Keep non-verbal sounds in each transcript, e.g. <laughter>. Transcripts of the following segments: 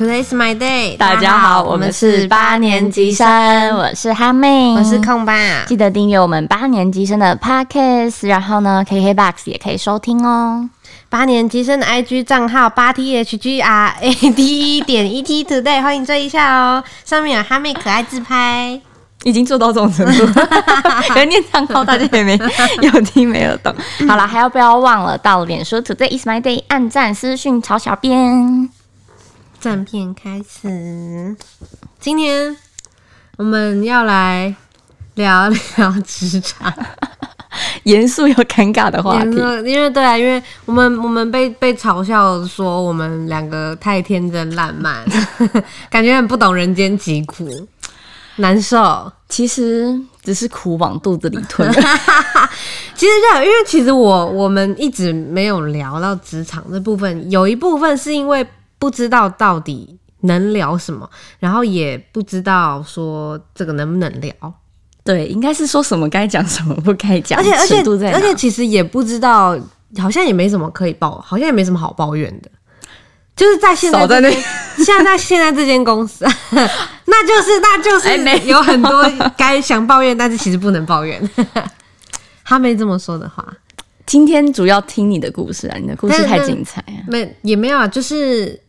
Today's my day。大家好，我们是八年级生，我是哈妹，我是空班。记得订阅我们八年级生的 Podcast，然后呢，KKBOX 也可以收听哦。八年级生的 IG 账号八 T H G R A D E 点 E T Today，欢迎追一下哦。上面有哈妹可爱自拍，已经做到这种程度，<laughs> 可念账号大家也没有听没有懂。好了，还要不要忘了到脸书 Today is my day，按赞私讯曹小编。正片开始，今天我们要来聊聊职场，<laughs> 严肃又尴尬的话题。因为对啊，因为我们我们被被嘲笑说我们两个太天真烂漫，<laughs> 感觉很不懂人间疾苦，难受。其实只是苦往肚子里吞。<laughs> 其实这样，因为其实我我们一直没有聊到职场这部分，有一部分是因为。不知道到底能聊什么，然后也不知道说这个能不能聊。对，应该是说什么该讲什么不该讲。而且而且而且其实也不知道，好像也没什么可以抱，好像也没什么好抱怨的。就是在现在这，现在现在这间公司，<laughs> 那就是那就是有很多该想抱怨，但是其实不能抱怨。<laughs> 他没这么说的话。今天主要听你的故事啊，你的故事太精彩啊。没也没有啊，就是。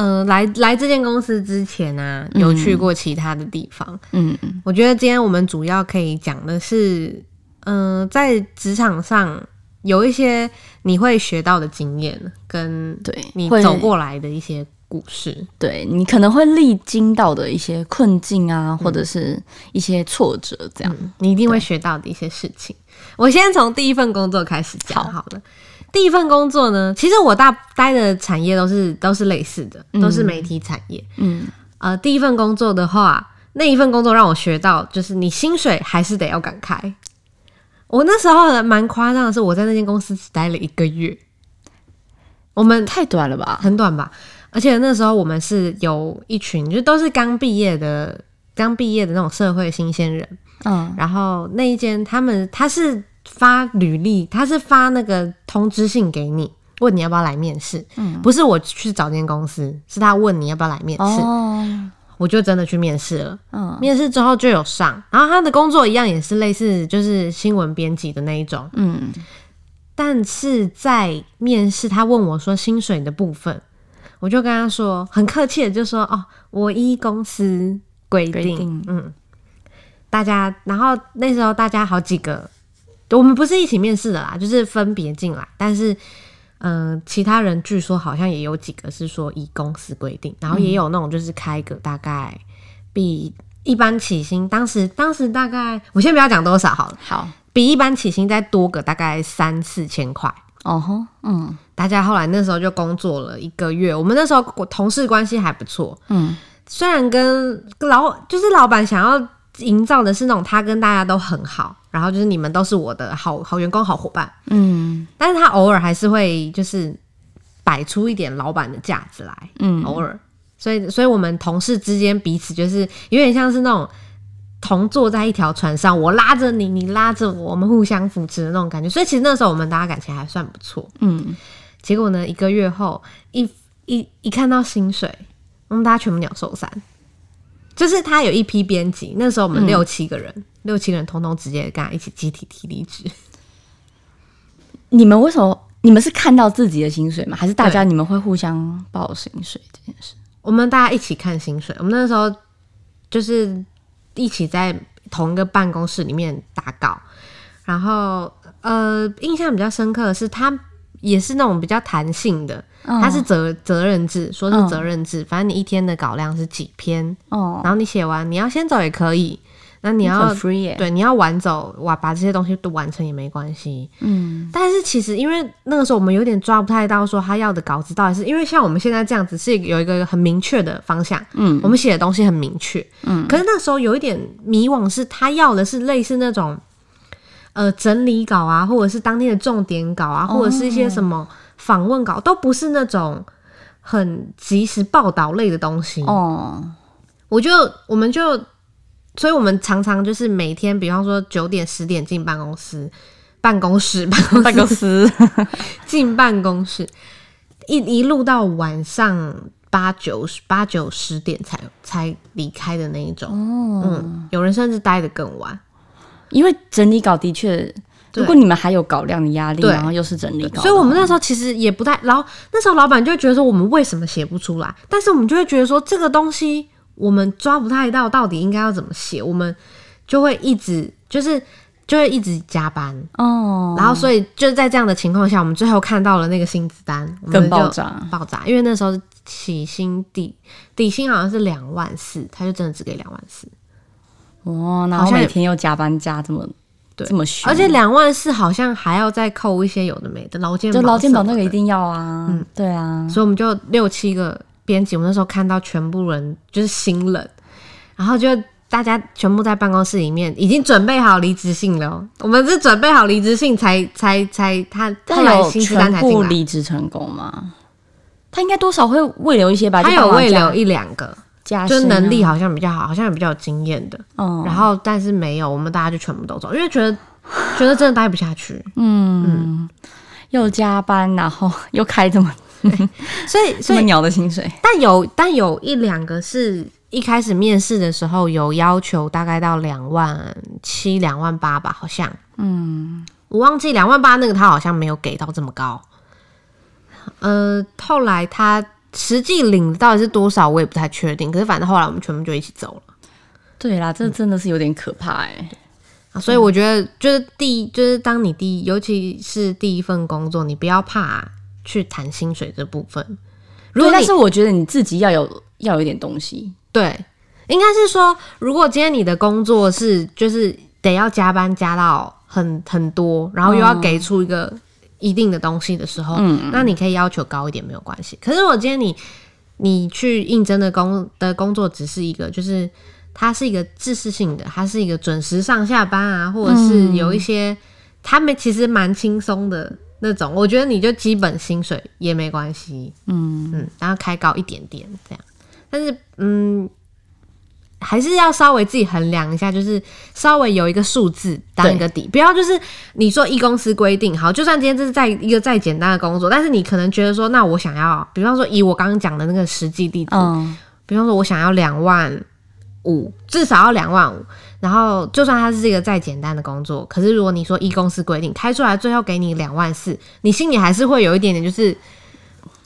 嗯、呃，来来这间公司之前啊，有去过其他的地方。嗯嗯，我觉得今天我们主要可以讲的是，嗯、呃，在职场上有一些你会学到的经验，跟对你走过来的一些故事，对你可能会历经到的一些困境啊，或者是一些挫折，这样、嗯、你一定会学到的一些事情。我先从第一份工作开始讲好了。第一份工作呢，其实我大待的产业都是都是类似的，都是媒体产业。嗯，呃，第一份工作的话，那一份工作让我学到，就是你薪水还是得要敢开。我那时候蛮夸张的是，我在那间公司只待了一个月。我们太短了吧？很短吧？而且那时候我们是有一群，就都是刚毕业的，刚毕业的那种社会新鲜人。嗯，然后那一间他们他是。发履历，他是发那个通知信给你，问你要不要来面试。嗯，不是我去找间公司，是他问你要不要来面试。哦，我就真的去面试了。嗯，面试之后就有上，然后他的工作一样也是类似，就是新闻编辑的那一种。嗯，但是在面试，他问我说薪水的部分，我就跟他说很客气的就说哦，我依公司规定。规定。嗯，大家，然后那时候大家好几个。我们不是一起面试的啦，就是分别进来。但是，嗯、呃，其他人据说好像也有几个是说以公司规定，然后也有那种就是开个大概比一般起薪，当时当时大概我先不要讲多少好了，好，比一般起薪再多个大概三四千块。哦吼，嗯，大家后来那时候就工作了一个月，我们那时候同事关系还不错，嗯，虽然跟老就是老板想要。营造的是那种他跟大家都很好，然后就是你们都是我的好好员工、好伙伴，嗯，但是他偶尔还是会就是摆出一点老板的架子来，嗯，偶尔，所以所以我们同事之间彼此就是有点像是那种同坐在一条船上，我拉着你，你拉着我，我们互相扶持的那种感觉，所以其实那时候我们大家感情还算不错，嗯，结果呢，一个月后一一一看到薪水，我们大家全部鸟兽散。就是他有一批编辑，那时候我们六七个人，嗯、六七个人通通直接跟他一起集体提离职。你们为什么？你们是看到自己的薪水吗？还是大家你们会互相报薪水这件事？我们大家一起看薪水。我们那时候就是一起在同一个办公室里面打稿，然后呃，印象比较深刻的是，他也是那种比较弹性的。它是责责任制，说是责任制，反正你一天的稿量是几篇，哦，然后你写完，你要先走也可以，那你要对，你要晚走哇，把这些东西都完成也没关系，嗯，但是其实因为那个时候我们有点抓不太到，说他要的稿子到底是因为像我们现在这样子是有一个很明确的方向，嗯，我们写的东西很明确，嗯，可是那时候有一点迷惘，是他要的是类似那种呃整理稿啊，或者是当天的重点稿啊，或者是一些什么。访问稿都不是那种很及时报道类的东西。哦，我就我们就，所以我们常常就是每天，比方说九点十点进办公室，办公室 <laughs> 办公室。<laughs> 进办公室，一一路到晚上八九八九十点才才离开的那一种。哦，嗯，有人甚至待得更晚，因为整理稿的确，如果你们还有稿量的压力，然后又是整理稿，所以我们那时候其实也不太，然后那时候老板就会觉得说我们为什么写不出来，但是我们就会觉得说这个东西我们抓不太到到底应该要怎么写，我们就会一直就是。就会一直加班。哦，然后所以就在这样的情况下，我们最后看到了那个薪资单，更爆炸。爆炸，因为那时候起薪底底薪好像是两万四，他就真的只给两万四，哇，然后每天又加班加这么对这么凶，而且两万四好像还要再扣一些有的没的劳健保，就劳健保那个一定要啊，嗯，对啊，所以我们就六七个编辑，我们那时候看到全部人就是心冷，然后就。大家全部在办公室里面，已经准备好离职信了。我们是准备好离职信才才才他他来薪资单才。离职成功吗？他应该多少会未留一些吧？他有未留一两个，就是能力好像比较好，好像也比较有经验的。哦，然后但是没有，我们大家就全部都走，因为觉得觉得真的待不下去。<laughs> 嗯嗯，又加班，然后 <laughs> 又开这么，所以 <laughs> 所以鸟的薪水。但有但有一两个是。一开始面试的时候有要求，大概到两万七、两万八吧，好像。嗯，我忘记两万八那个他好像没有给到这么高。呃，后来他实际领到底是多少，我也不太确定。可是反正后来我们全部就一起走了。对啦，这真的是有点可怕哎、欸。啊，所以我觉得就是第一，就是当你第一，尤其是第一份工作，你不要怕去谈薪水这部分。如果但是我觉得你自己要有要有一点东西。对，应该是说，如果今天你的工作是就是得要加班加到很很多，然后又要给出一个一定的东西的时候，嗯，那你可以要求高一点没有关系。可是我今天你你去应征的工的工作只是一个，就是它是一个知识性的，它是一个准时上下班啊，或者是有一些他们其实蛮轻松的那种，我觉得你就基本薪水也没关系，嗯嗯，然后开高一点点这样。但是，嗯，还是要稍微自己衡量一下，就是稍微有一个数字当一个底，不要就是你说一公司规定好，就算今天这是在一个再简单的工作，但是你可能觉得说，那我想要，比方说以我刚刚讲的那个实际例子，嗯，比方说我想要两万五，至少要两万五，然后就算它是一个再简单的工作，可是如果你说一公司规定开出来最后给你两万四，你心里还是会有一点点，就是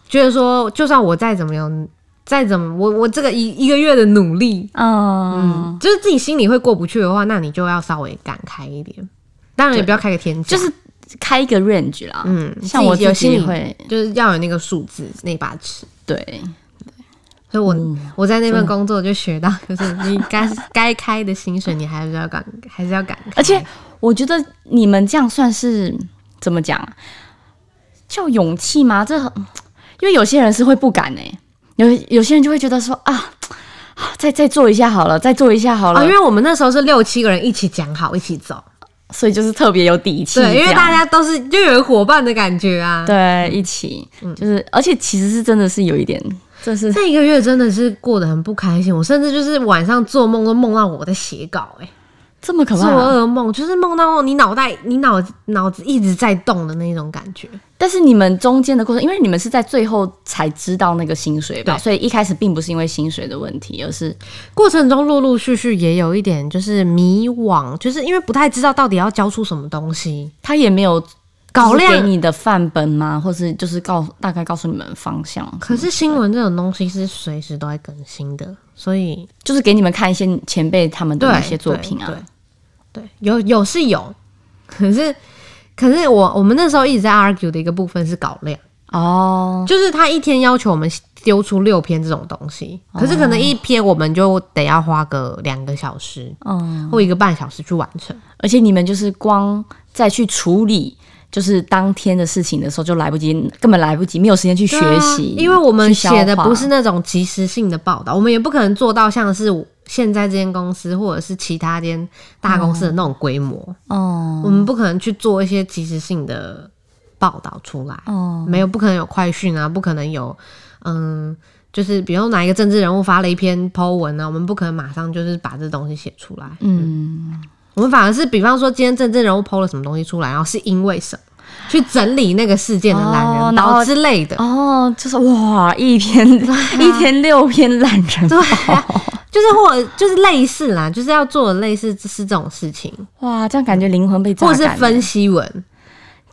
觉得说，就算我再怎么样。再怎么，我我这个一一个月的努力，嗯，嗯，就是自己心里会过不去的话，那你就要稍微敢开一点。当然也不要开个天价，就是开一个 range 啦。嗯，像我有心里会，就是要有那个数字那把尺。对对，所以我、嗯、我在那份工作就学到，就是你该该开的薪水，你还是要敢，还是要敢开。而且我觉得你们这样算是怎么讲？叫勇气吗？这因为有些人是会不敢哎、欸。有有些人就会觉得说啊，再再做一下好了，再做一下好了。哦，因为我们那时候是六七个人一起讲好，一起走，所以就是特别有底气。对，因为大家都是就有伙伴的感觉啊。对，一起，嗯，就是，而且其实是真的是有一点，这是这一个月真的是过得很不开心。我甚至就是晚上做梦都梦到我在写稿，欸，哎。这么可怕，做噩梦就是梦到你脑袋，你脑脑子一直在动的那种感觉。但是你们中间的过程，因为你们是在最后才知道那个薪水吧，所以一开始并不是因为薪水的问题，而是过程中陆陆续续也有一点就是迷惘，就是因为不太知道到底要交出什么东西，他也没有搞量给你的范本吗？或是就是告大概告诉你们方向。可是新闻这种东西是随时都在更新的，所以就是给你们看一些前辈他们的那些作品啊。对，有有是有，可是可是我我们那时候一直在 argue 的一个部分是稿量。哦，就是他一天要求我们丢出六篇这种东西，可是可能一篇我们就得要花个两个小时，嗯，或一个半小时去完成，而且你们就是光再去处理。就是当天的事情的时候就来不及，根本来不及，没有时间去学习，因为我们写的不是那种即时性的报道，我们也不可能做到像是现在这间公司或者是其他间大公司的那种规模哦，我们不可能去做一些即时性的报道出来哦，没有，不可能有快讯啊，不可能有嗯，就是比如说哪一个政治人物发了一篇 po 文啊，我们不可能马上就是把这东西写出来，嗯。我们反而是，比方说今天政治人物 PO 了什么东西出来，然后是因为什么，去整理那个事件的懒人包之类的。哦，哦就是哇，一天、<laughs> 啊、一天六篇懒人包，就是或就是类似啦，就是要做的类似是这种事情。哇，这样感觉灵魂被榨干，或者是分析文。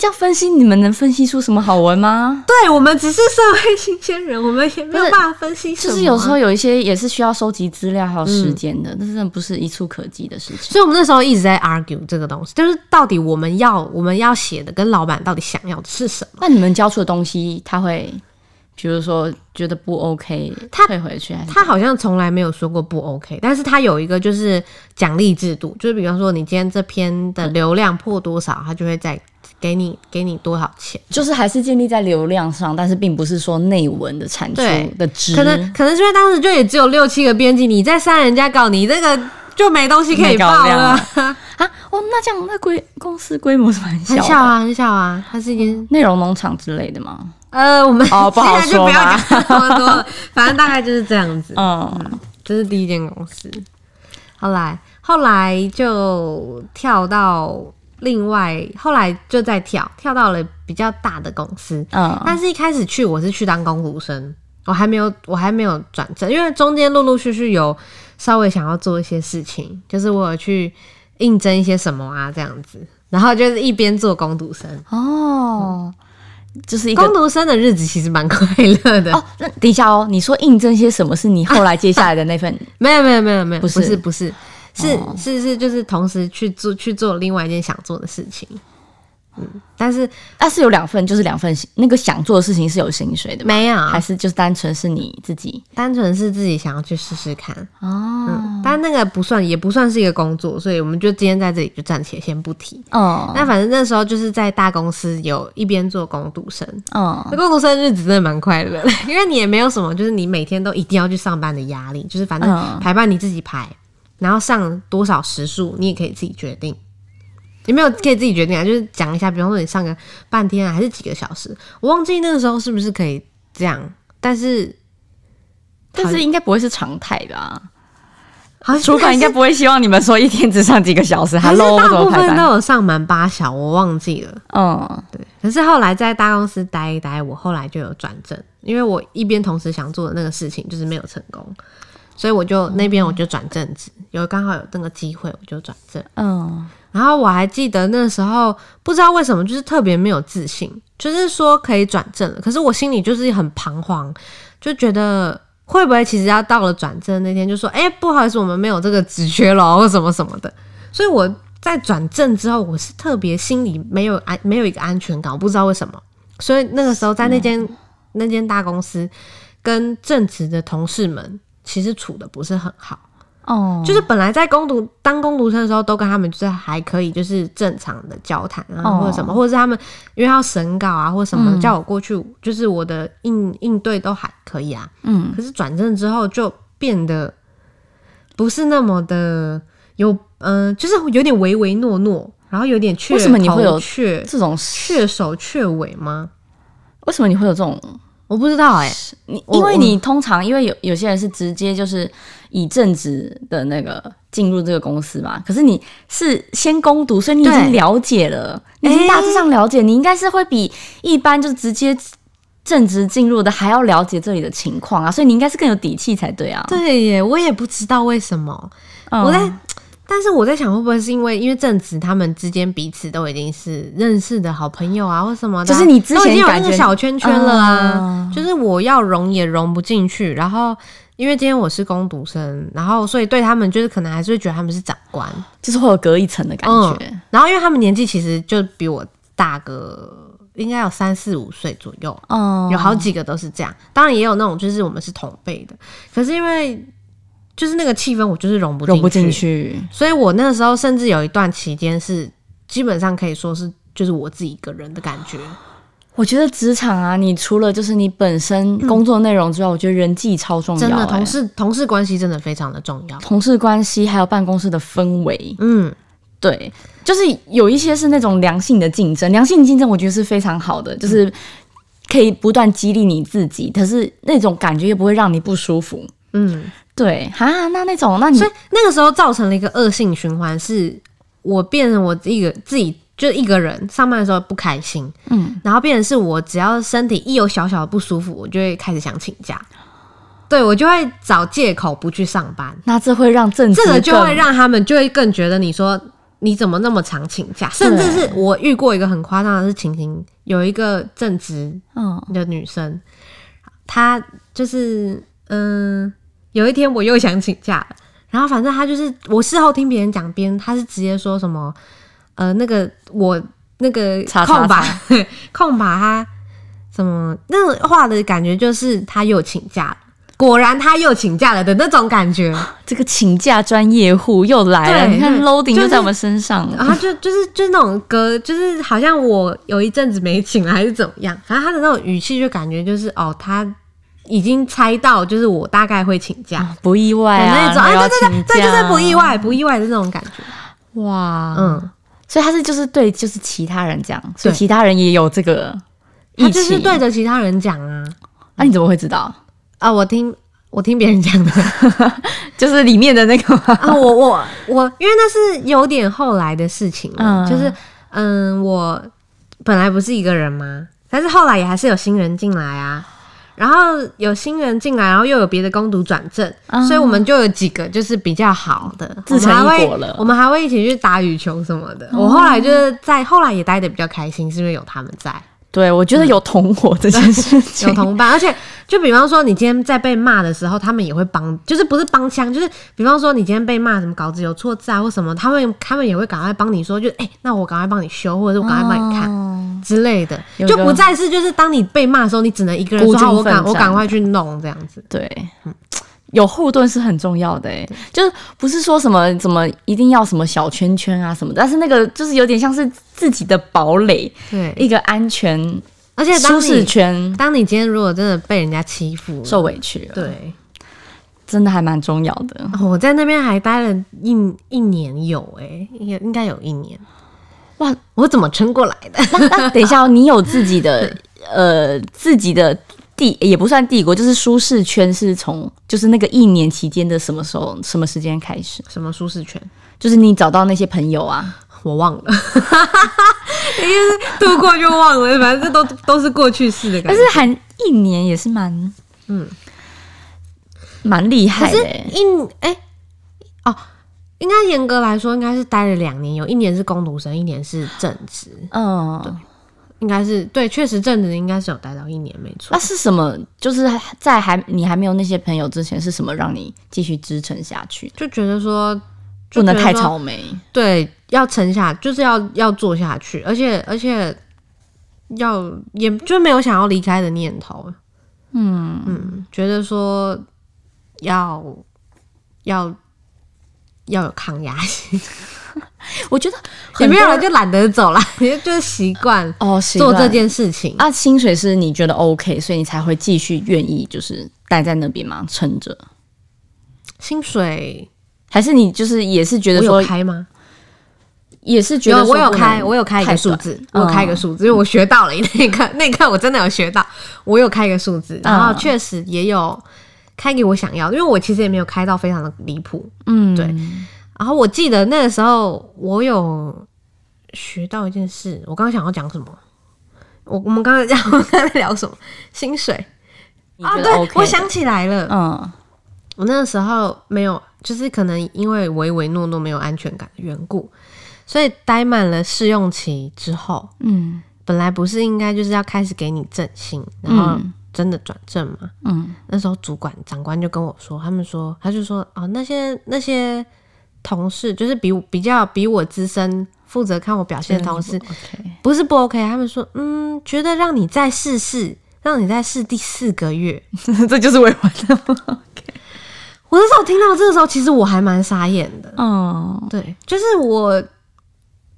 这样分析，你们能分析出什么好文吗？对，我们只是社会新鲜人，我们也没有办法分析什么。就是有时候有一些也是需要收集资料还有时间的，嗯、但是真的不是一触可及的事情。所以我们那时候一直在 argue 这个东西，就是到底我们要我们要写的跟老板到底想要的是什么？那你们交出的东西，他会比如说觉得不 OK，他退回去还是？他好像从来没有说过不 OK，但是他有一个就是奖励制度，就是比方说你今天这篇的流量破多少，他就会再。给你给你多少钱？就是还是建立在流量上，但是并不是说内文的产出的值。可能可能是因为当时就也只有六七个编辑，你再删人家稿，你这个就没东西可以报了啊！哦，那这样那规公司规模是蛮小，很小啊，很小啊，它是一间内容农场之类的吗？呃，我们哦 <laughs> 不好说就不要讲那么多，<laughs> 反正大概就是这样子。嗯，这、是第一间公司。后来后来就跳到。另外，后来就再跳跳到了比较大的公司，嗯，但是一开始去我是去当工读生，我还没有我还没有转正，因为中间陆陆续续有稍微想要做一些事情，就是我有去应征一些什么啊这样子，然后就是一边做工读生。哦，嗯、就是一个工读生的日子其实蛮快乐的哦。那等一下哦，你说应征些什么是你后来接下来的那份？<laughs> 没有没有没有没有，不是不是。不是是是是，就是同时去做去做另外一件想做的事情，嗯，但是但是有两份，就是两份那个想做的事情是有薪水的，没有，还是就是单纯是你自己，单纯是自己想要去试试看。哦，嗯，但那个不算，也不算是一个工作，所以我们就今天在这里就暂且先不提。哦。那反正那时候就是在大公司有一边做工读生，哦，那工读生日子真的蛮快乐的，<laughs> 因为你也没有什么，就是你每天都一定要去上班的压力，就是反正排班你自己排。然后上多少时数，你也可以自己决定。有没有可以自己决定啊？就是讲一下，比方说你上个半天啊，还是几个小时？我忘记那个时候是不是可以这样，但是但是应该不会是常态的啊。好，主管应该不会希望你们说一天只上几个小时。<laughs> 还是大部分都有上满八小，我忘记了。嗯，对。可是后来在大公司待一待，我后来就有转正，因为我一边同时想做的那个事情就是没有成功。所以我就那边我就转正职，有刚好有那个机会，我就转正。嗯，然后我还记得那时候不知道为什么就是特别没有自信，就是说可以转正了，可是我心里就是很彷徨，就觉得会不会其实要到了转正那天就说，哎，不好意思，我们没有这个职缺了，或什么什么的。所以我在转正之后，我是特别心里没有安没有一个安全感，我不知道为什么。所以那个时候在那间那间大公司跟正职的同事们。其实处的不是很好哦，oh. 就是本来在攻读当攻读生的时候，都跟他们就是还可以，就是正常的交谈啊，或者什么，或者是他们因为要审稿啊，或者什么叫我过去，嗯、就是我的应应对都还可以啊。嗯，可是转正之后就变得不是那么的有，嗯、呃，就是有点唯唯诺诺，然后有点却，为什么你会有却这种却首却尾吗？为什么你会有这种？我不知道哎、欸，你因为你通常因为有有些人是直接就是以正职的那个进入这个公司嘛，可是你是先攻读，所以你已经了解了，你已经大致上了解，欸、你应该是会比一般就直接正职进入的还要了解这里的情况啊，所以你应该是更有底气才对啊。对耶，我也不知道为什么，嗯、我在。但是我在想，会不会是因为因为正直他们之间彼此都已经是认识的好朋友啊，或什么的，就是你之前都已经有那个小圈圈了啊。嗯、就是我要融也融不进去，然后因为今天我是攻读生，然后所以对他们就是可能还是会觉得他们是长官，就是会有隔一层的感觉、嗯。然后因为他们年纪其实就比我大个，应该有三四五岁左右，嗯，有好几个都是这样。当然也有那种就是我们是同辈的，可是因为。就是那个气氛，我就是融不融不进去，所以我那个时候甚至有一段期间是基本上可以说是就是我自己一个人的感觉。我觉得职场啊，你除了就是你本身工作内容之外，嗯、我觉得人际超重要、欸。真的，同事同事关系真的非常的重要。同事关系还有办公室的氛围，嗯，对，就是有一些是那种良性的竞争，良性竞争我觉得是非常好的，就是可以不断激励你自己，可是那种感觉又不会让你不舒服，嗯。对啊，那那种，那你所以那个时候造成了一个恶性循环，是我变成我一个自己就一个人上班的时候不开心，嗯，然后变成是我只要身体一有小小的不舒服，我就会开始想请假，对，我就会找借口不去上班。那这会让正职这个就会让他们就会更觉得你说你怎么那么常请假，甚至是我遇过一个很夸张的是情形，有一个正职嗯。的女生，她就是嗯有一天我又想请假了。然后反正他就是，我事后听别人讲，别人他是直接说什么，呃，那个我那个空白空白他什么那种话的感觉，就是他又请假了，果然他又请假了的那种感觉。<laughs> 这个请假专业户又来了，你看 loading 就在我们身上了，然后就就是就是那种歌，就是好像我有一阵子没请了还是怎么样，反正他的那种语气就感觉就是哦他。已经猜到，就是我大概会请假，哦、不意外啊，那种，哎，对对对，对，就是不意外，不意外的那种感觉。哇，嗯，所以他是就是对，就是其他人讲，所以其他人也有这个，他就是对着其他人讲啊。那、啊、你怎么会知道？啊？我听我听别人讲的，<laughs> 就是里面的那个啊，我我我，因为那是有点后来的事情了，嗯、就是嗯，我本来不是一个人嘛，但是后来也还是有新人进来啊。然后有新人进来，然后又有别的工读转正，嗯、所以我们就有几个就是比较好的，自成一果了。我们还会一起去打羽球什么的。嗯、我后来就是在后来也待的比较开心，是因为有他们在。对，我觉得有同伙这件事情，嗯、<laughs> 有同伴，而且就比方说你今天在被骂的时候，他们也会帮，就是不是帮腔，就是比方说你今天被骂什么稿子有错字啊或什么，他们他们也会赶快帮你说，就哎、欸，那我赶快帮你修，或者是我赶快帮你看、哦、之类的，就不再是就是当你被骂的时候，你只能一个人说好，我赶我赶快去弄这样子。对，嗯。有后盾是很重要的，哎，就是不是说什么怎么一定要什么小圈圈啊什么的，但是那个就是有点像是自己的堡垒，对，一个安全而且舒适圈。当你今天如果真的被人家欺负、受委屈了，对，真的还蛮重要的。我在那边还待了一一年有，哎，应该应该有一年。哇，我怎么撑过来的？那 <laughs> 等一下，你有自己的 <laughs> 呃自己的。帝也不算帝国，就是舒适圈是从就是那个一年期间的什么时候什么时间开始？什么舒适圈？就是你找到那些朋友啊，我忘了，<laughs> 因为度过就忘了，反正这都都是过去式的感觉。但是还一年也是蛮嗯蛮厉害的。一哎、欸、哦，应该严格来说应该是待了两年，有一年是工读生，一年是正职。嗯，对。应该是对，确实正职应该是有待到一年，没错。那是什么？就是在还你还没有那些朋友之前，是什么让你继续支撑下去？就觉得说不能太草莓，对，要撑下，就是要要做下去，而且而且要也就没有想要离开的念头。嗯嗯，觉得说要要要有抗压性。<laughs> 我觉得也没有人就懒得走了，<laughs> 也就是习惯哦做这件事情啊。薪水是你觉得 OK，所以你才会继续愿意就是待在那边吗？撑着薪水，还是你就是也是觉得说开吗？也是觉得我有开，我有开一个数字，我有开一个数字，因为我学到了 <laughs> 那一刻，那一刻我真的有学到，我有开一个数字，然后确实也有开给我想要，因为我其实也没有开到非常的离谱，嗯，对。然后我记得那个时候，我有学到一件事。我刚刚想要讲什么？我我们刚刚讲我们刚才聊什么？薪水啊？对，我想起来了。嗯，我那个时候没有，就是可能因为唯唯诺诺没有安全感的缘故，所以待满了试用期之后，嗯，本来不是应该就是要开始给你正薪，然后真的转正嘛？嗯，那时候主管长官就跟我说，他们说，他就说哦，那些那些。同事就是比比较比我资深，负责看我表现的同事，不是不 OK。他们说，嗯，觉得让你再试试，让你再试第四个月，<laughs> 这就是委婉的不 <laughs> OK。我那时候听到这个时候，其实我还蛮傻眼的。哦，对，就是我，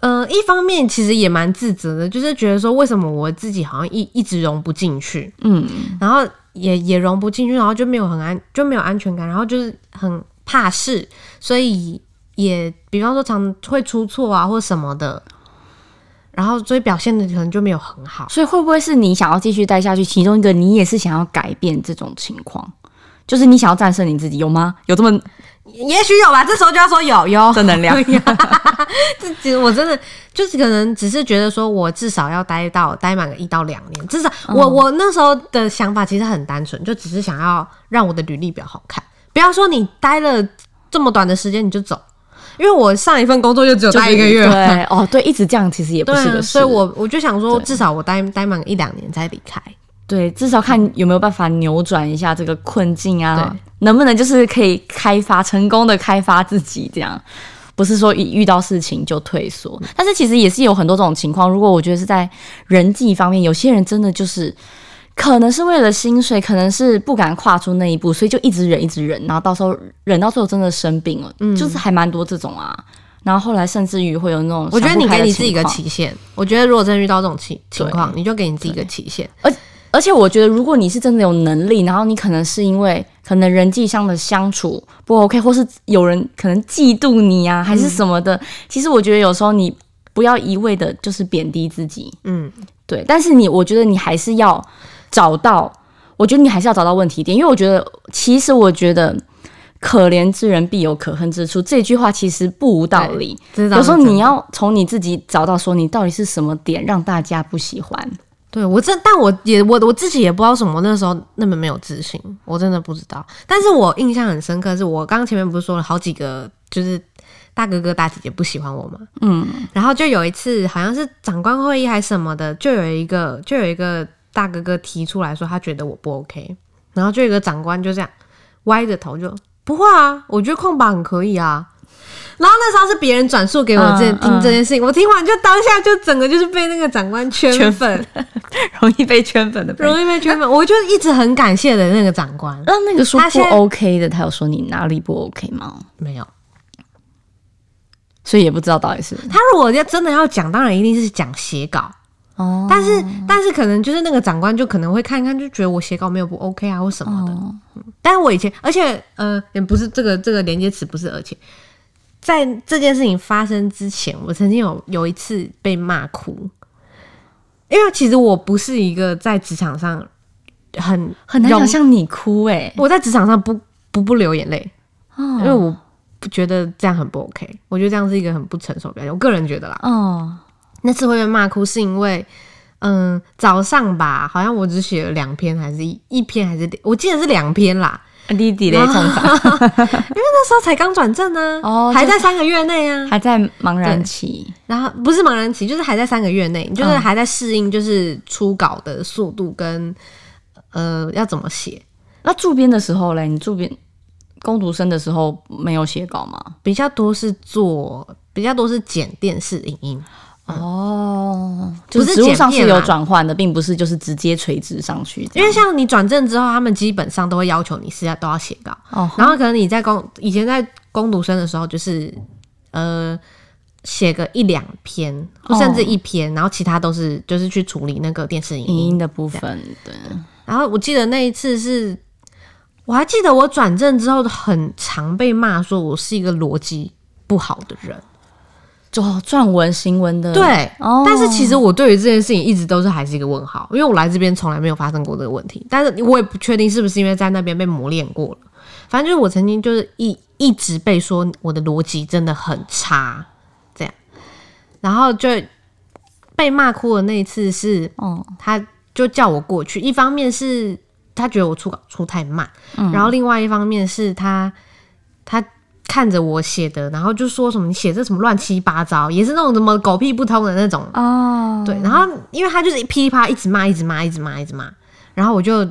呃，一方面其实也蛮自责的，就是觉得说，为什么我自己好像一一直融不进去，嗯，然后也也融不进去，然后就没有很安，就没有安全感，然后就是很怕事，所以。也比方说常会出错啊，或什么的，然后所以表现的可能就没有很好。所以会不会是你想要继续待下去？其中一个你也是想要改变这种情况，就是你想要战胜你自己，有吗？有这么也许有吧，这时候就要说有有正能量。<laughs> 这其实我真的就是可能只是觉得说，我至少要待到待满个一到两年，至少我、嗯、我那时候的想法其实很单纯，就只是想要让我的履历表好看。不要说你待了这么短的时间你就走，因为我上一份工作就只有待一个月。对哦，对，一直这样其实也不是个事。所以我我就想说，至少我待待满一两年再离开。对，至少看有没有办法扭转一下这个困境啊。能不能就是可以开发成功的开发自己，这样不是说一遇到事情就退缩。但是其实也是有很多这种情况。如果我觉得是在人际方面，有些人真的就是可能是为了薪水，可能是不敢跨出那一步，所以就一直忍，一直忍，然后到时候忍到最后真的生病了，嗯，就是还蛮多这种啊。然后后来甚至于会有那种，我觉得你给你自己一个期限。我觉得如果真遇到这种情情况，你就给你自己一个期限。而而且我觉得，如果你是真的有能力，然后你可能是因为可能人际上的相处不 OK，或是有人可能嫉妒你啊，还是什么的。嗯、其实我觉得有时候你不要一味的就是贬低自己，嗯，对。但是你，我觉得你还是要找到，我觉得你还是要找到问题点，因为我觉得，其实我觉得可怜之人必有可恨之处这句话其实不无道理。有时候你要从你自己找到说，你到底是什么点让大家不喜欢。对我这，但我也我我自己也不知道什么那时候那么没有自信，我真的不知道。但是我印象很深刻，是我刚刚前面不是说了好几个，就是大哥哥大姐姐不喜欢我吗？嗯，然后就有一次好像是长官会议还是什么的，就有一个就有一个大哥哥提出来说他觉得我不 OK，然后就有一个长官就这样歪着头就不会啊，我觉得空白很可以啊。然后那时候是别人转述给我这、嗯、听这件事情，嗯、我听完就当下就整个就是被那个长官圈粉，圈 <laughs> 容易被圈粉的，容易被圈粉。我就一直很感谢的那个长官。那那个说不 OK 的，他有说你哪里不 OK 吗？没有，所以也不知道到底是他如果要真的要讲，当然一定是讲写稿哦。但是但是可能就是那个长官就可能会看一看，就觉得我写稿没有不 OK 啊或什么的。哦、但是我以前，而且呃，也不是这个这个连接词不是而且。在这件事情发生之前，我曾经有有一次被骂哭，因为其实我不是一个在职场上很很难想象你哭哎、欸，我在职场上不不不流眼泪，哦、因为我不觉得这样很不 OK，我觉得这样是一个很不成熟的表现，我个人觉得啦。哦，那次会被骂哭是因为，嗯，早上吧，好像我只写了两篇，还是一一篇，还是我记得是两篇啦。弟弟嘞，通 <laughs> 常因为那时候才刚转正呢，哦，还在三个月内啊，还在茫然期。然后不是茫然期，就是还在三个月内，就是还在适应，就是初稿的速度跟呃要怎么写。那驻编的时候嘞，你驻编攻读生的时候没有写稿吗？比较多是做，比较多是剪电视影音。哦，就是职务上是有转换的，并不是就是直接垂直上去。因为像你转正之后，他们基本上都会要求你是要都要写稿。哦，然后可能你在工以前在工读生的时候，就是呃写个一两篇，甚至一篇，然后其他都是就是去处理那个电视影音的部分。对。然后我记得那一次是，我还记得我转正之后很常被骂说我是一个逻辑不好的人。做撰文行文的。对，哦、但是其实我对于这件事情一直都是还是一个问号，因为我来这边从来没有发生过这个问题，但是我也不确定是不是因为在那边被磨练过了。反正就是我曾经就是一一直被说我的逻辑真的很差，这样，然后就被骂哭的那一次是，哦，他就叫我过去，一方面是他觉得我出稿出太慢，嗯、然后另外一方面是他他。看着我写的，然后就说什么你写这什么乱七八糟，也是那种什么狗屁不通的那种哦。对，然后因为他就是噼里啪啦一直骂，一直骂，一直骂，一直骂，然后我就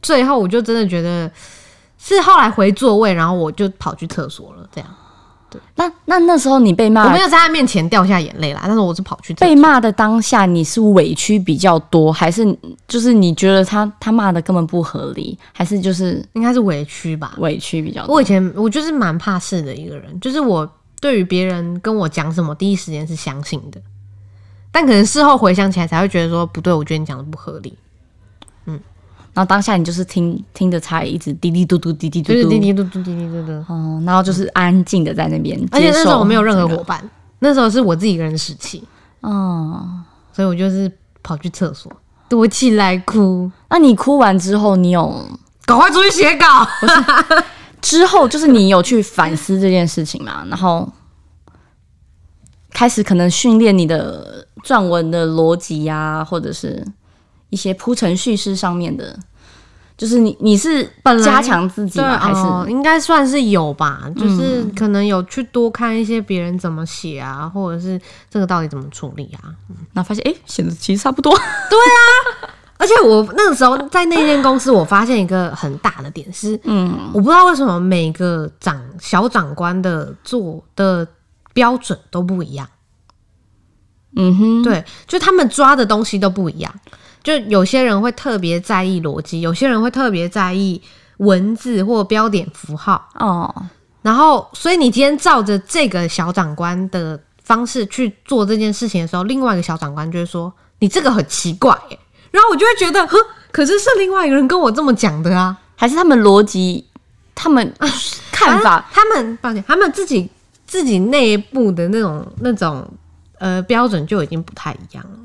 最后我就真的觉得是后来回座位，然后我就跑去厕所了，这样。对，那那那时候你被骂，我没有在他面前掉下眼泪啦，但是我是跑去被骂的当下，你是委屈比较多，还是就是你觉得他他骂的根本不合理，还是就是应该是委屈吧？委屈比较多。我以前我就是蛮怕事的一个人，就是我对于别人跟我讲什么，第一时间是相信的，但可能事后回想起来才会觉得说不对，我觉得你讲的不合理。然后当下你就是听听着菜一直滴滴嘟嘟滴滴嘟嘟。滴滴嘟嘟滴滴嘟嘟。哦，然后就是安静的在那边，而且那时候我没有任何伙伴，那时候是我自己一个人时期哦，所以我就是跑去厕所。躲起来哭。那你哭完之后，你有赶快出去写稿？之后就是你有去反思这件事情嘛，然后开始可能训练你的撰文的逻辑呀，或者是一些铺陈叙事上面的。就是你，你是本加强自己吗？还是、哦、应该算是有吧？就是可能有去多看一些别人怎么写啊，或者是这个到底怎么处理啊？那发现哎，写、欸、的其实差不多。<laughs> 对啊，而且我那个时候在那间公司，我发现一个很大的点是，嗯，我不知道为什么每个长小长官的做的标准都不一样。嗯哼，对，就他们抓的东西都不一样。就有些人会特别在意逻辑，有些人会特别在意文字或标点符号哦。然后，所以你今天照着这个小长官的方式去做这件事情的时候，另外一个小长官就会说：“你这个很奇怪。”然后我就会觉得，哼，可是是另外一个人跟我这么讲的啊，还是他们逻辑、他们看法、啊、他们抱歉，他们自己自己内部的那种那种呃标准就已经不太一样了。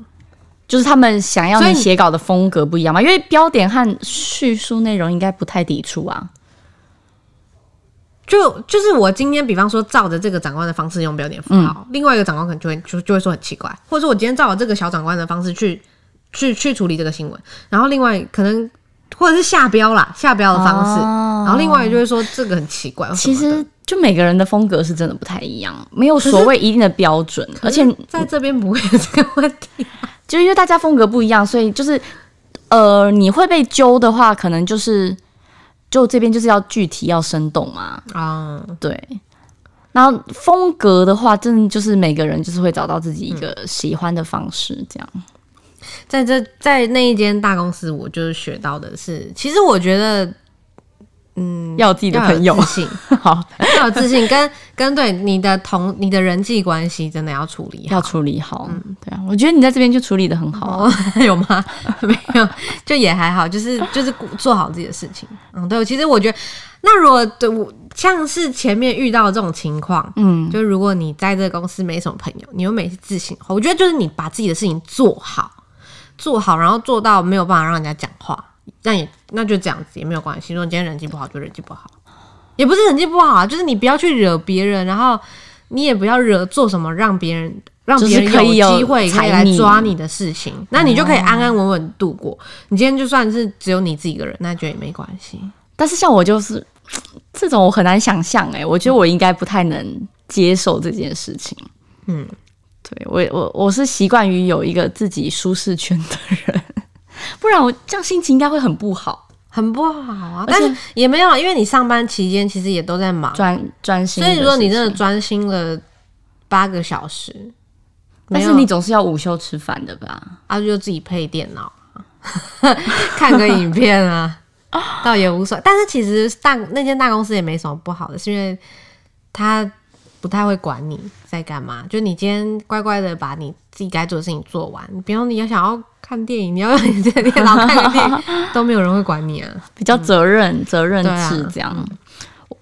就是他们想要你写稿的风格不一样嘛？因为标点和叙述内容应该不太抵触啊。就就是我今天比方说照着这个长官的方式用标点符号，嗯、另外一个长官可能就会就就会说很奇怪，或者说我今天照着这个小长官的方式去去去处理这个新闻，然后另外可能或者是下标啦，下标的方式，哦、然后另外就会说这个很奇怪。其实就每个人的风格是真的不太一样，没有所谓一定的标准，而且在这边不会有这个问题。就因为大家风格不一样，所以就是，呃，你会被揪的话，可能就是，就这边就是要具体要生动嘛。啊，对。然后风格的话，真的就是每个人就是会找到自己一个喜欢的方式，这样。在这在那一间大公司，我就是学到的是，其实我觉得。嗯，要有自己的朋友，自信 <laughs> 好，要有自信，跟跟对你的同你的人际关系真的要处理好，要处理好。嗯，对啊，我觉得你在这边就处理的很好，哦，<laughs> 有吗？<laughs> 没有，就也还好，就是就是做好自己的事情。嗯，对，其实我觉得，那如果对我像是前面遇到这种情况，嗯，就如果你在这个公司没什么朋友，你又没自信我觉得就是你把自己的事情做好，做好，然后做到没有办法让人家讲话。那也那就这样子也没有关系。如果你今天人际不好，就人际不好，也不是人际不好啊，就是你不要去惹别人，然后你也不要惹做什么让别人让别人有机会可以来抓你的事情，那你就可以安安稳稳度过。你今天就算是只有你自己一个人，那就也没关系。但是像我就是这种，我很难想象哎，我觉得我应该不太能接受这件事情。嗯，对我我我是习惯于有一个自己舒适圈的人。不然我这样心情应该会很不好，很不好啊！但是也没有，因为你上班期间其实也都在忙，专专心。所以说你真的专心了八个小时，但是你总是要午休吃饭的吧？啊，就自己配电脑 <laughs> 看个影片啊，<laughs> 倒也无所谓。但是其实大那间大公司也没什么不好的，是因为他。不太会管你在干嘛，就你今天乖乖的把你自己该做的事情做完。比如你要想要看电影，你要用你这个电脑看个电影，都没有人会管你啊。比较责任、责任制这样。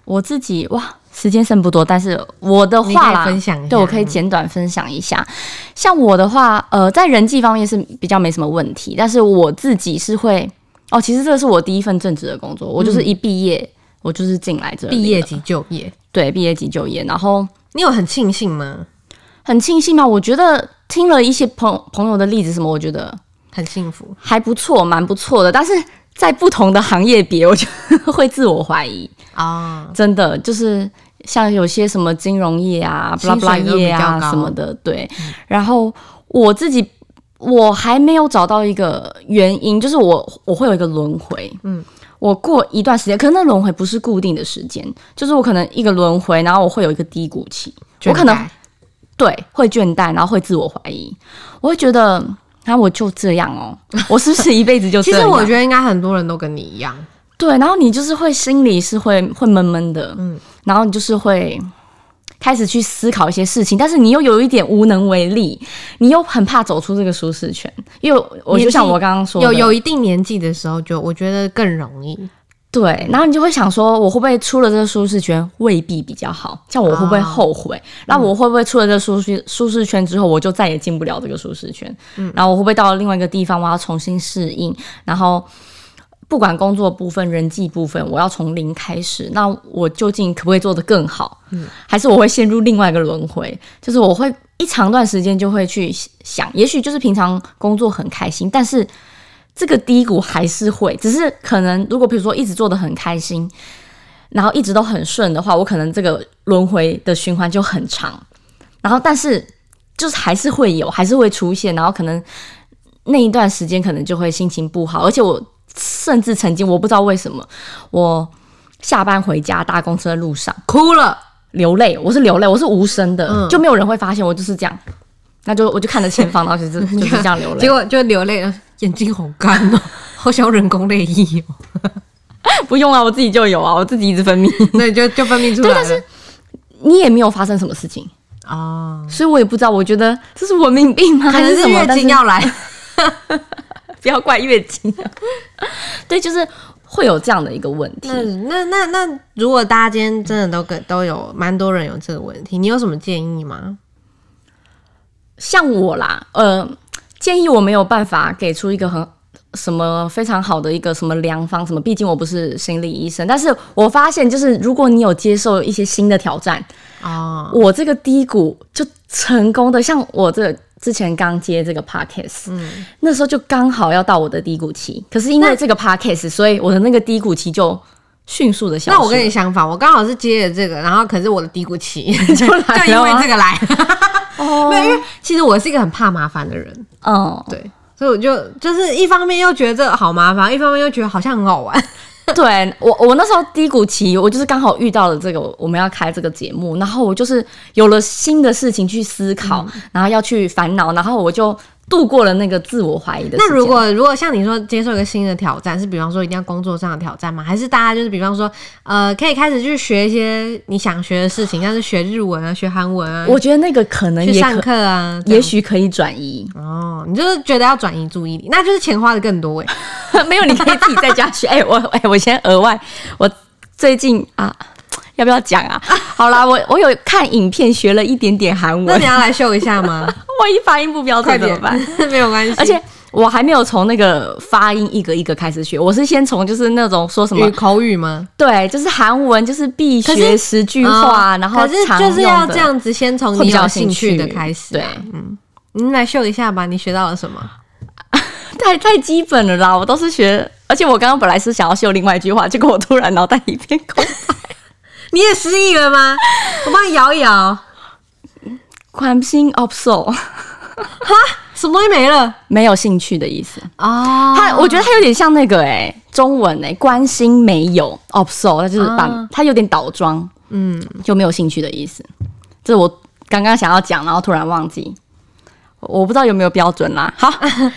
我自己哇，时间剩不多，但是我的话啦，对，我可以简短分享一下。像我的话，呃，在人际方面是比较没什么问题，但是我自己是会哦，其实这个是我第一份正职的工作，我就是一毕业。我就是进来这里，毕业即就业，对，毕业即就业。然后你有很庆幸吗？很庆幸吗？我觉得听了一些朋朋友的例子，什么，我觉得很幸福，还不错，蛮不错的。但是在不同的行业别，我就会自我怀疑啊，哦、真的就是像有些什么金融业啊、巴拉巴拉业啊什么的，对。嗯、然后我自己我还没有找到一个原因，就是我我会有一个轮回，嗯。我过一段时间，可能那轮回不是固定的时间，就是我可能一个轮回，然后我会有一个低谷期，我可能对会倦怠，然后会自我怀疑，我会觉得，那、啊、我就这样哦，我是不是一辈子就 <laughs> 这样？其实我觉得应该很多人都跟你一样，对，然后你就是会心里是会会闷闷的，嗯，然后你就是会。开始去思考一些事情，但是你又有一点无能为力，你又很怕走出这个舒适圈，因为我就像我刚刚说的，有有一定年纪的时候，就我觉得更容易。对，然后你就会想说，我会不会出了这个舒适圈未必比较好？像我会不会后悔？那、啊、我会不会出了这个舒适舒适圈之后，我就再也进不了这个舒适圈？嗯，然后我会不会到了另外一个地方，我要重新适应？然后不管工作部分、人际部分，我要从零开始，那我究竟可不可以做得更好？嗯，还是我会陷入另外一个轮回？就是我会一长段时间就会去想，也许就是平常工作很开心，但是这个低谷还是会，只是可能如果比如说一直做得很开心，然后一直都很顺的话，我可能这个轮回的循环就很长。然后，但是就是还是会有，还是会出现，然后可能那一段时间可能就会心情不好，而且我。甚至曾经，我不知道为什么，我下班回家搭公车的路上哭了，流泪。我是流泪，我是无声的，嗯、就没有人会发现我就是这样。那就我就看着前方，<laughs> 然后就 <laughs> 是就是这样流泪。结果就流泪了，眼睛好干哦，<laughs> 好想要人工泪液哦。不用啊，我自己就有啊，我自己一直分泌，对，就就分泌出来了。但是你也没有发生什么事情哦，所以我也不知道。我觉得这是文明病吗？还是什么？月经要来？不要怪月经，<laughs> 对，就是会有这样的一个问题。那那那那，如果大家今天真的都跟都有蛮多人有这个问题，你有什么建议吗？像我啦，呃，建议我没有办法给出一个很什么非常好的一个什么良方什么，毕竟我不是心理医生。但是我发现，就是如果你有接受一些新的挑战啊，我这个低谷就成功的，像我这个。之前刚接这个 podcast，嗯，那时候就刚好要到我的低谷期，可是因为这个 podcast，所以我的那个低谷期就迅速的消失。那我跟你相反，我刚好是接了这个，然后可是我的低谷期 <laughs> 就来，就因为这个来。<laughs> 哦，没有，因为其实我是一个很怕麻烦的人，嗯，对，所以我就就是一方面又觉得这好麻烦，一方面又觉得好像很好玩。<laughs> 对我，我那时候低谷期，我就是刚好遇到了这个，我们要开这个节目，然后我就是有了新的事情去思考，嗯、然后要去烦恼，然后我就。度过了那个自我怀疑的。那如果如果像你说接受一个新的挑战，是比方说一定要工作上的挑战吗？还是大家就是比方说，呃，可以开始去学一些你想学的事情，像是学日文啊、学韩文啊？我觉得那个可能也去上课啊，也许可以转移。哦，你就是觉得要转移注意力，那就是钱花的更多哎、欸。<laughs> 没有，你可以自己在家学。<laughs> 哎、欸，我哎、欸，我先额外，我最近啊。要不要讲啊？好啦，我我有看影片学了一点点韩文，那你要来秀一下吗？<laughs> 万一发音不标准怎么办？<laughs> 没有关系，而且我还没有从那个发音一个一个开始学，我是先从就是那种说什么口语吗？对，就是韩文，就是必学十句话，然后可是就是要这样子，先从你有兴趣的开始。对，嗯，你来秀一下吧，你学到了什么？<laughs> 太太基本了啦，我都是学，而且我刚刚本来是想要秀另外一句话，结果我突然脑袋一片空白。你也失忆了吗？<laughs> 我帮你摇一摇。关心 observe 哈？什么东西没了？没有兴趣的意思。哦。它我觉得它有点像那个诶中文诶关心没有 observe 它就是把它有点倒装嗯。就没有兴趣的意思。这是我刚刚想要讲然后突然忘记。我不知道有没有标准啦。<laughs> 好，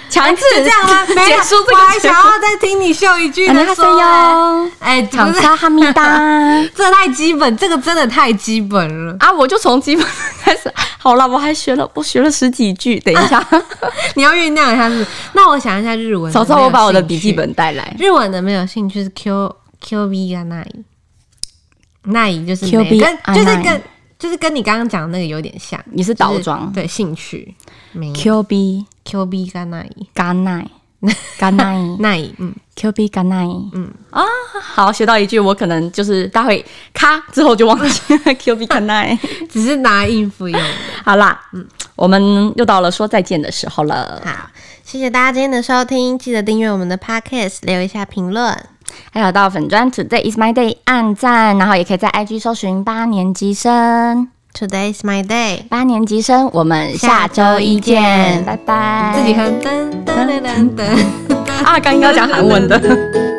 强制这样 <laughs> 吗？结束这个，我还想要再听你秀一句呢。哎，长沙哈密达，<laughs> 这太基本，这个真的太基本了啊！我就从基本开始。好了，我还学了，我学了十几句。等一下，你要酝酿一下是？那我想一下日文。早知道我把我的笔记本带来。日文的没有兴趣是 Q Q B 啊，那一那一就是 Q B，跟就是跟就是跟你刚刚讲的那个有点像，你是倒装。对兴趣。Q B Q B 甘奈甘奈甘奈奈嗯。Q B 甘奈嗯。啊好学到一句我可能就是待会咔之后就忘记 Q B 甘奈 <laughs> 只是拿应付用的。好啦嗯我们又到了说再见的时候了好谢谢大家今天的收听记得订阅我们的 Podcast 留一下评论还有到粉专 Today is my day 按赞然后也可以在 IG 搜寻八年级生 Today is my day，八年级生，我们下周一见，一见拜拜。自己哼噔噔噔噔噔，<laughs> 啊，刚刚要讲韩文的。<laughs>